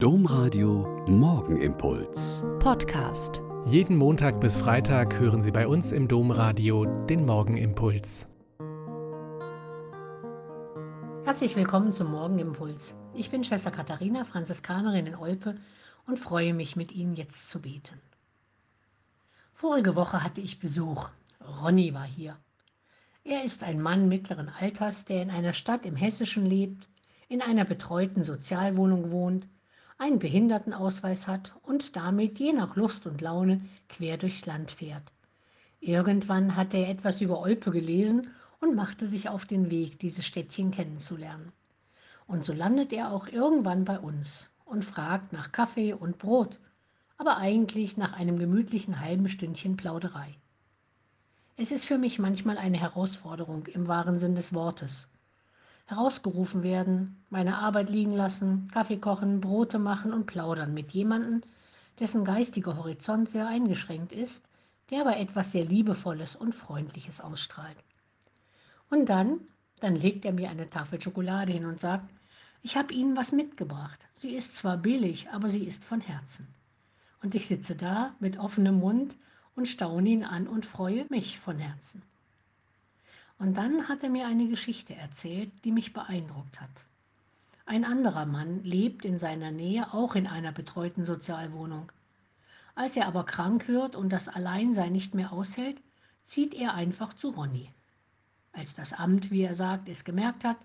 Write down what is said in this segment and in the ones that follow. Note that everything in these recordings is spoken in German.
Domradio Morgenimpuls. Podcast. Jeden Montag bis Freitag hören Sie bei uns im Domradio den Morgenimpuls. Herzlich willkommen zum Morgenimpuls. Ich bin Schwester Katharina, Franziskanerin in Olpe und freue mich, mit Ihnen jetzt zu beten. Vorige Woche hatte ich Besuch. Ronny war hier. Er ist ein Mann mittleren Alters, der in einer Stadt im Hessischen lebt, in einer betreuten Sozialwohnung wohnt einen Behindertenausweis hat und damit je nach Lust und Laune quer durchs Land fährt. Irgendwann hat er etwas über Olpe gelesen und machte sich auf den Weg, dieses Städtchen kennenzulernen. Und so landet er auch irgendwann bei uns und fragt nach Kaffee und Brot, aber eigentlich nach einem gemütlichen halben Stündchen Plauderei. Es ist für mich manchmal eine Herausforderung im wahren Sinn des Wortes herausgerufen werden, meine Arbeit liegen lassen, Kaffee kochen, Brote machen und plaudern mit jemandem, dessen geistiger Horizont sehr eingeschränkt ist, der aber etwas sehr Liebevolles und Freundliches ausstrahlt. Und dann, dann legt er mir eine Tafel Schokolade hin und sagt, ich habe Ihnen was mitgebracht. Sie ist zwar billig, aber sie ist von Herzen. Und ich sitze da mit offenem Mund und staune ihn an und freue mich von Herzen. Und dann hat er mir eine Geschichte erzählt, die mich beeindruckt hat. Ein anderer Mann lebt in seiner Nähe auch in einer betreuten Sozialwohnung. Als er aber krank wird und das Alleinsein nicht mehr aushält, zieht er einfach zu Ronny. Als das Amt, wie er sagt, es gemerkt hat,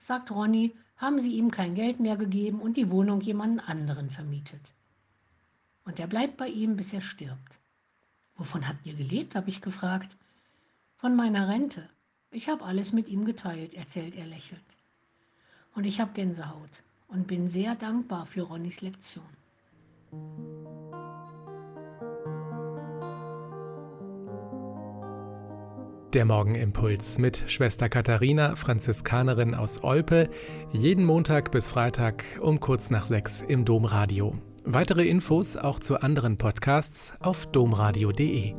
sagt Ronny, haben sie ihm kein Geld mehr gegeben und die Wohnung jemanden anderen vermietet. Und er bleibt bei ihm, bis er stirbt. Wovon habt ihr gelebt, habe ich gefragt. Von meiner Rente. Ich habe alles mit ihm geteilt, erzählt er lächelnd. Und ich habe Gänsehaut und bin sehr dankbar für Ronnys Lektion. Der Morgenimpuls mit Schwester Katharina, Franziskanerin aus Olpe, jeden Montag bis Freitag um kurz nach sechs im Domradio. Weitere Infos auch zu anderen Podcasts auf domradio.de.